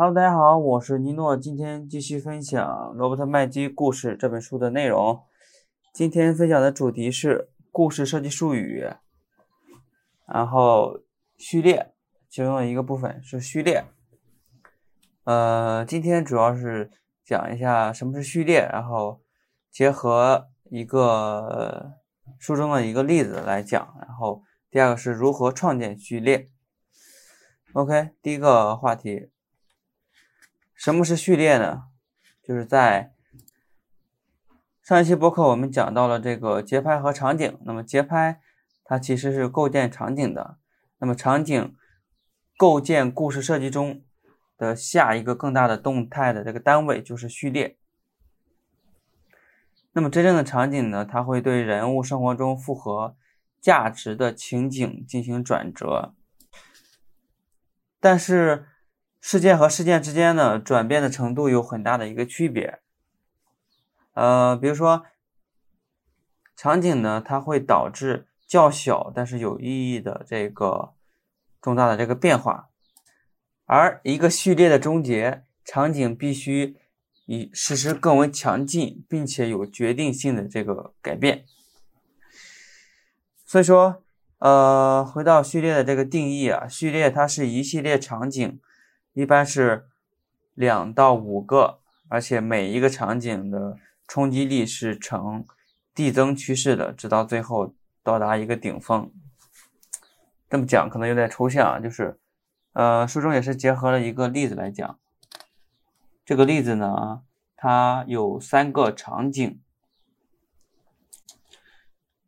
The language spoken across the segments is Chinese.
Hello，大家好，我是尼诺，今天继续分享《罗伯特麦基故事》这本书的内容。今天分享的主题是故事设计术语，然后序列其中的一个部分是序列。呃，今天主要是讲一下什么是序列，然后结合一个书中的一个例子来讲，然后第二个是如何创建序列。OK，第一个话题。什么是序列呢？就是在上一期播客我们讲到了这个节拍和场景。那么节拍它其实是构建场景的，那么场景构建故事设计中的下一个更大的动态的这个单位就是序列。那么真正的场景呢，它会对人物生活中复合价值的情景进行转折，但是。事件和事件之间的转变的程度有很大的一个区别，呃，比如说场景呢，它会导致较小但是有意义的这个重大的这个变化，而一个序列的终结，场景必须以实施更为强劲并且有决定性的这个改变。所以说，呃，回到序列的这个定义啊，序列它是一系列场景。一般是两到五个，而且每一个场景的冲击力是呈递增趋势的，直到最后到达一个顶峰。这么讲可能有点抽象啊，就是，呃，书中也是结合了一个例子来讲。这个例子呢，它有三个场景。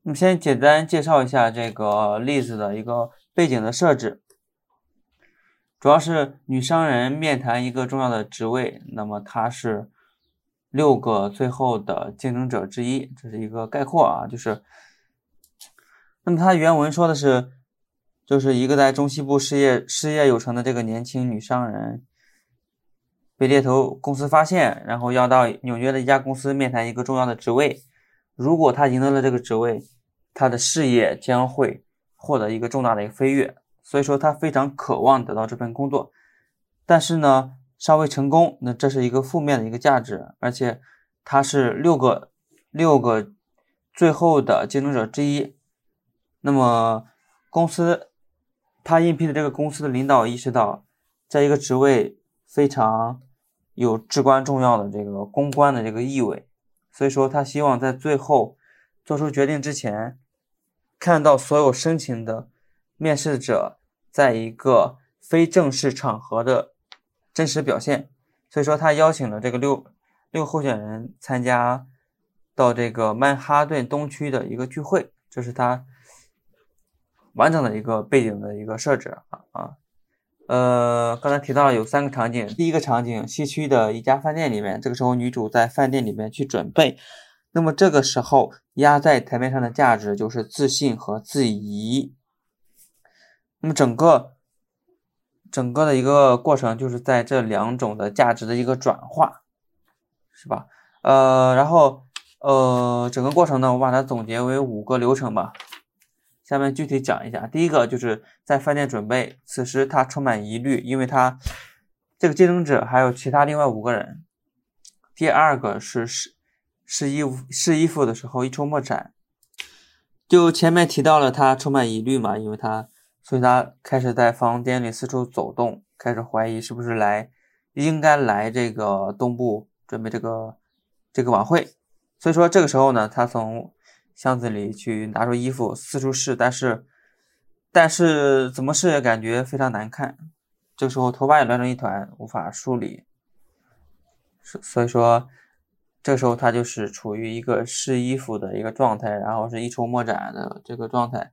我们先简单介绍一下这个例子的一个背景的设置。主要是女商人面谈一个重要的职位，那么她是六个最后的竞争者之一，这是一个概括啊，就是，那么它原文说的是，就是一个在中西部事业事业有成的这个年轻女商人，被猎头公司发现，然后要到纽约的一家公司面谈一个重要的职位，如果她赢得了这个职位，她的事业将会获得一个重大的一个飞跃。所以说他非常渴望得到这份工作，但是呢，尚未成功，那这是一个负面的一个价值，而且他是六个六个最后的竞争者之一。那么公司他应聘的这个公司的领导意识到，在一个职位非常有至关重要的这个公关的这个意味，所以说他希望在最后做出决定之前，看到所有申请的面试者。在一个非正式场合的真实表现，所以说他邀请了这个六六候选人参加到这个曼哈顿东区的一个聚会，这是他完整的一个背景的一个设置啊啊，呃，刚才提到了有三个场景，第一个场景西区的一家饭店里面，这个时候女主在饭店里面去准备，那么这个时候压在台面上的价值就是自信和自疑。那么整个整个的一个过程就是在这两种的价值的一个转化，是吧？呃，然后呃，整个过程呢，我把它总结为五个流程吧。下面具体讲一下。第一个就是在饭店准备，此时他充满疑虑，因为他这个竞争者还有其他另外五个人。第二个是试试衣服试衣服的时候一筹莫展，就前面提到了他充满疑虑嘛，因为他。所以他开始在房间里四处走动，开始怀疑是不是来应该来这个东部准备这个这个晚会。所以说这个时候呢，他从箱子里去拿出衣服四处试，但是但是怎么试也感觉非常难看。这个时候头发也乱成一团，无法梳理。所所以说这个时候他就是处于一个试衣服的一个状态，然后是一筹莫展的这个状态。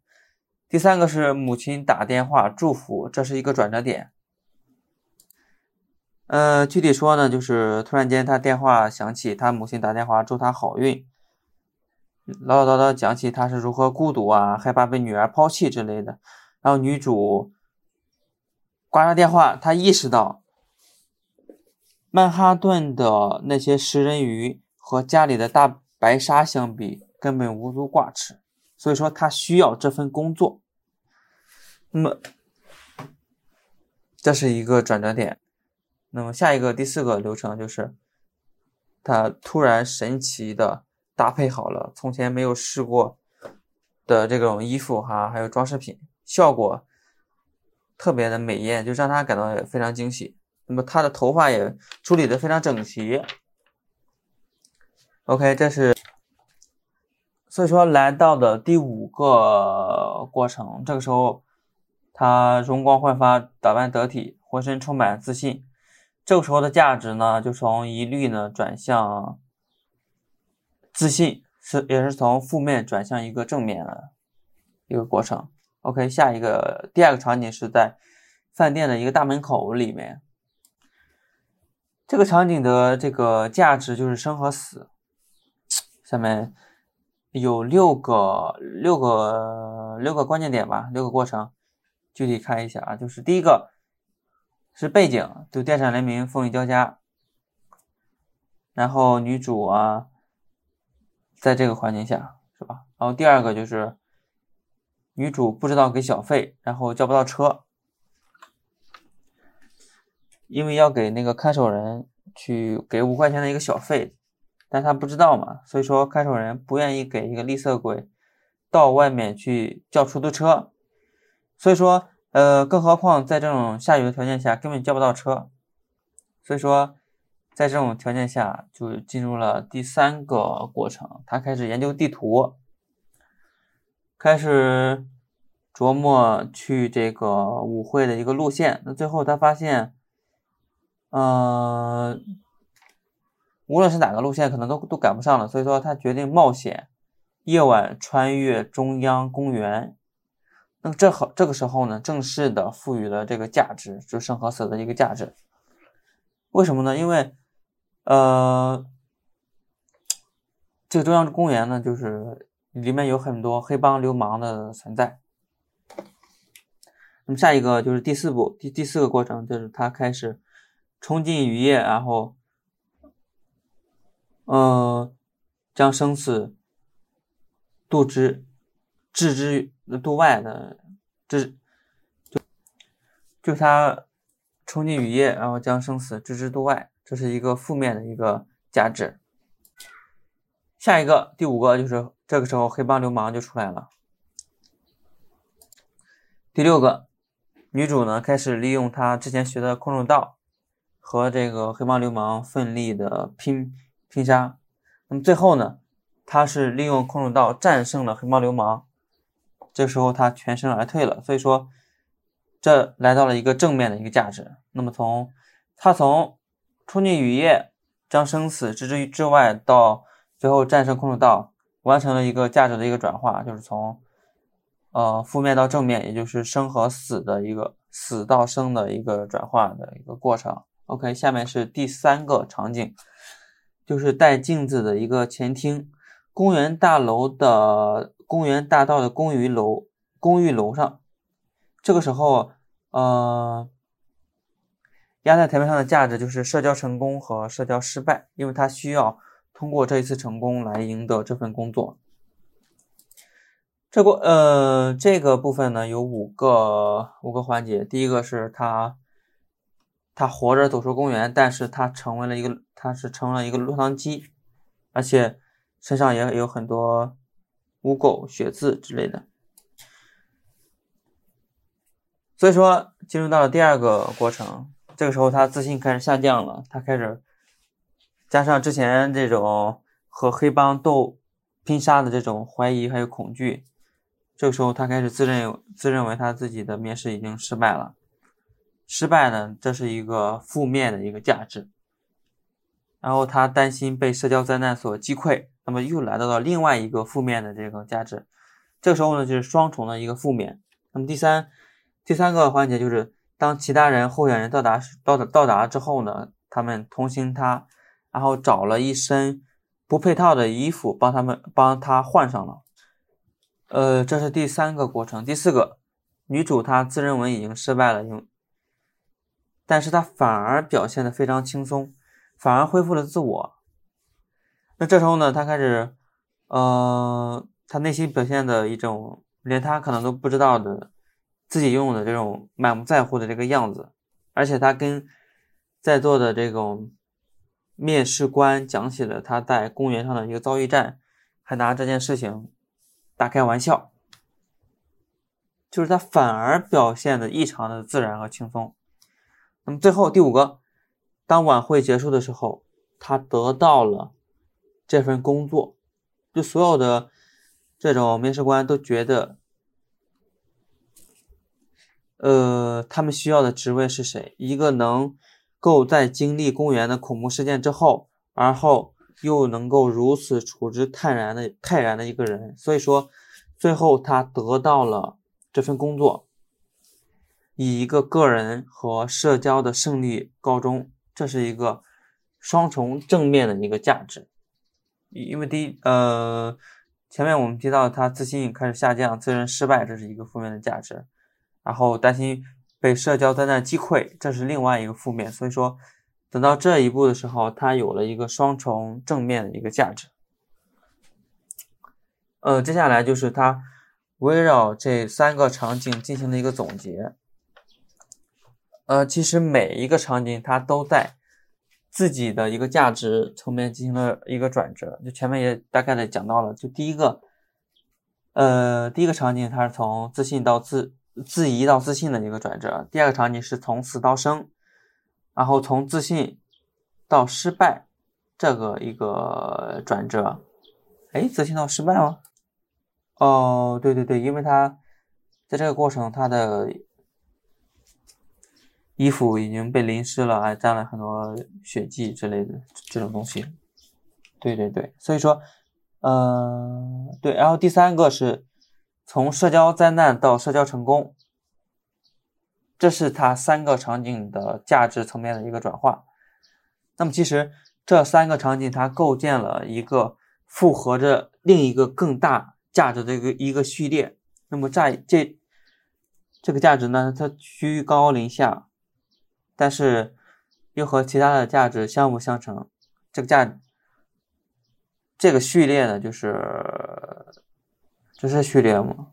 第三个是母亲打电话祝福，这是一个转折点。呃，具体说呢，就是突然间他电话响起，他母亲打电话祝他好运，唠唠叨叨讲起他是如何孤独啊，害怕被女儿抛弃之类的。然后女主挂上电话，她意识到曼哈顿的那些食人鱼和家里的大白鲨相比，根本无足挂齿。所以说他需要这份工作，那么这是一个转折点。那么下一个第四个流程就是，他突然神奇的搭配好了从前没有试过的这种衣服哈，还有装饰品，效果特别的美艳，就让他感到也非常惊喜。那么他的头发也处理的非常整齐。OK，这是。所以说，来到的第五个过程，这个时候他容光焕发，打扮得体，浑身充满自信。这个时候的价值呢，就从疑虑呢转向自信，是也是从负面转向一个正面的一个过程。OK，下一个第二个场景是在饭店的一个大门口里面，这个场景的这个价值就是生和死。下面。有六个六个六个关键点吧，六个过程，具体看一下啊。就是第一个是背景，就电闪雷鸣，风雨交加，然后女主啊，在这个环境下是吧？然后第二个就是女主不知道给小费，然后叫不到车，因为要给那个看守人去给五块钱的一个小费。但他不知道嘛，所以说看守人不愿意给一个吝啬鬼到外面去叫出租车，所以说，呃，更何况在这种下雨的条件下根本叫不到车，所以说，在这种条件下就进入了第三个过程，他开始研究地图，开始琢磨去这个舞会的一个路线，那最后他发现，嗯。无论是哪个路线，可能都都赶不上了，所以说他决定冒险，夜晚穿越中央公园。那么这好，这个时候呢，正式的赋予了这个价值，就生和死的一个价值。为什么呢？因为，呃，这个中央公园呢，就是里面有很多黑帮流氓的存在。那么下一个就是第四步，第第四个过程就是他开始冲进雨夜，然后。呃，将生死度之置之度外的，置就就他冲进雨夜，然后将生死置之度外，这是一个负面的一个价值。下一个第五个就是这个时候黑帮流氓就出来了。第六个女主呢开始利用她之前学的空手道和这个黑帮流氓奋力的拼。拼杀，那么最后呢，他是利用空手道战胜了黑帮流氓，这时候他全身而退了，所以说这来到了一个正面的一个价值。那么从他从冲进雨夜，将生死置之于之外，到最后战胜空手道，完成了一个价值的一个转化，就是从呃负面到正面，也就是生和死的一个死到生的一个转化的一个过程。OK，下面是第三个场景。就是带镜子的一个前厅，公园大楼的公园大道的公寓楼公寓楼上，这个时候，呃，压在台面上的价值就是社交成功和社交失败，因为他需要通过这一次成功来赢得这份工作。这个呃，这个部分呢有五个五个环节，第一个是他。他活着走出公园，但是他成为了一个，他是成了一个落汤鸡，而且身上也有很多污垢、血渍之类的。所以说，进入到了第二个过程，这个时候他自信开始下降了，他开始加上之前这种和黑帮斗拼杀的这种怀疑还有恐惧，这个时候他开始自认自认为他自己的面试已经失败了。失败呢，这是一个负面的一个价值。然后他担心被社交灾难所击溃，那么又来到了另外一个负面的这个价值。这个时候呢，就是双重的一个负面。那么第三第三个环节就是，当其他人候选人到达到达到达之后呢，他们同情他，然后找了一身不配套的衣服帮他们帮他换上了。呃，这是第三个过程。第四个，女主她自认为已经失败了，因但是他反而表现的非常轻松，反而恢复了自我。那这时候呢，他开始，呃，他内心表现的一种连他可能都不知道的自己拥有的这种满不在乎的这个样子。而且他跟在座的这种面试官讲起了他在公园上的一个遭遇战，还拿这件事情大开玩笑，就是他反而表现的异常的自然和轻松。那么最后第五个，当晚会结束的时候，他得到了这份工作，就所有的这种面试官都觉得。呃，他们需要的职位是谁？一个能够在经历公园的恐怖事件之后，而后又能够如此处之泰然的泰然的一个人。所以说，最后他得到了这份工作，以一个个人和社交的胜利告终。这是一个双重正面的一个价值。因为第一，呃，前面我们提到他自信开始下降，自认失败，这是一个负面的价值。然后担心被社交灾难击溃，这是另外一个负面。所以说，等到这一步的时候，他有了一个双重正面的一个价值。呃，接下来就是他围绕这三个场景进行了一个总结。呃，其实每一个场景它都在自己的一个价值层面进行了一个转折。就前面也大概的讲到了，就第一个，呃，第一个场景它是从自信到自。自疑到自信的一个转折。第二个场景是从死到生，然后从自信到失败这个一个转折。哎，自信到失败吗？哦，对对对，因为他在这个过程，他的衣服已经被淋湿了，还沾了很多血迹之类的这种东西。对对对，所以说，嗯，对。然后第三个是。从社交灾难到社交成功，这是它三个场景的价值层面的一个转化。那么，其实这三个场景它构建了一个复合着另一个更大价值的一个一个序列。那么，在这这个价值呢，它居高临下，但是又和其他的价值相辅相成。这个价这个序列呢，就是。这是序列吗？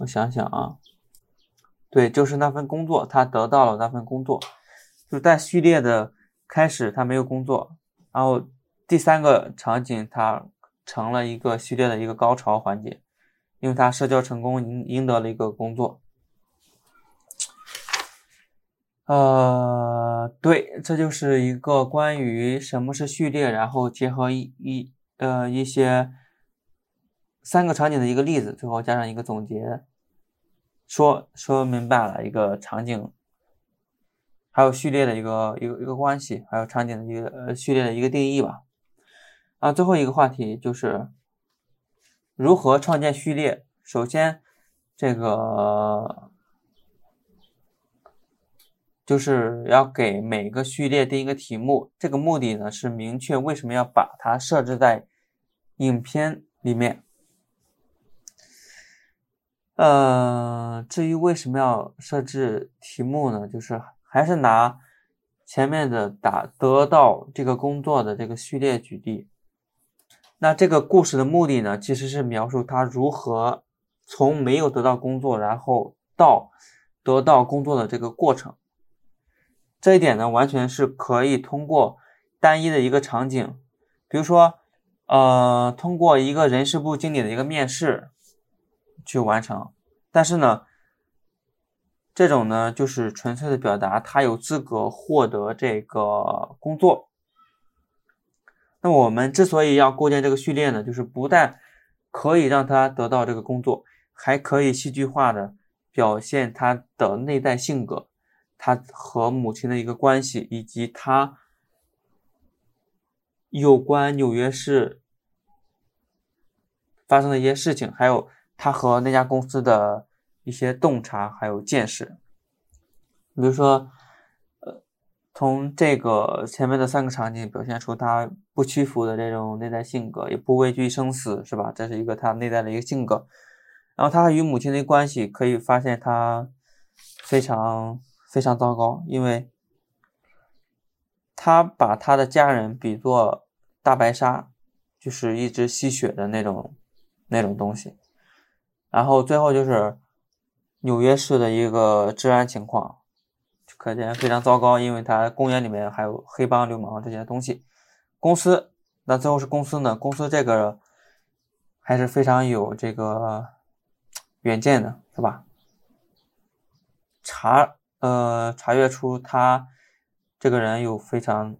我想想啊，对，就是那份工作，他得到了那份工作，就在序列的开始，他没有工作，然后第三个场景，他成了一个序列的一个高潮环节，因为他社交成功，赢赢得了一个工作。呃，对，这就是一个关于什么是序列，然后结合一一呃一些。三个场景的一个例子，最后加上一个总结，说说明白了一个场景，还有序列的一个一个一个关系，还有场景的一个呃序列的一个定义吧。啊，最后一个话题就是如何创建序列。首先，这个就是要给每个序列定一个题目，这个目的呢是明确为什么要把它设置在影片里面。呃，至于为什么要设置题目呢？就是还是拿前面的打得到这个工作的这个序列举例。那这个故事的目的呢，其实是描述他如何从没有得到工作，然后到得到工作的这个过程。这一点呢，完全是可以通过单一的一个场景，比如说，呃，通过一个人事部经理的一个面试。去完成，但是呢，这种呢就是纯粹的表达他有资格获得这个工作。那我们之所以要构建这个序列呢，就是不但可以让他得到这个工作，还可以戏剧化的表现他的内在性格，他和母亲的一个关系，以及他有关纽约市发生的一些事情，还有。他和那家公司的一些洞察还有见识，比如说，呃，从这个前面的三个场景表现出他不屈服的这种内在性格，也不畏惧生死，是吧？这是一个他内在的一个性格。然后他与母亲的关系可以发现他非常非常糟糕，因为他把他的家人比作大白鲨，就是一直吸血的那种那种东西。然后最后就是纽约市的一个治安情况，可见非常糟糕，因为它公园里面还有黑帮流氓这些东西。公司，那最后是公司呢？公司这个还是非常有这个远见的，是吧？查呃查阅出他这个人有非常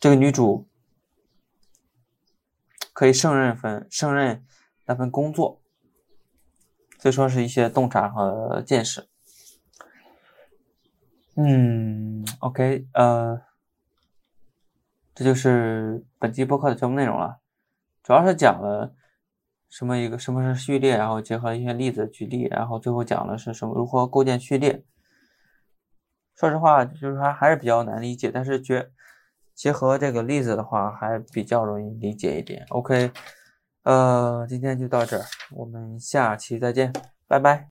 这个女主可以胜任份胜任那份工作，所以说是一些洞察和见识。嗯，OK，呃，这就是本期播客的全部内容了，主要是讲了什么一个什么是序列，然后结合一些例子举例，然后最后讲的是什么如何构建序列。说实话，就是说还是比较难理解，但是结结合这个例子的话，还比较容易理解一点。OK，呃，今天就到这儿，我们下期再见，拜拜。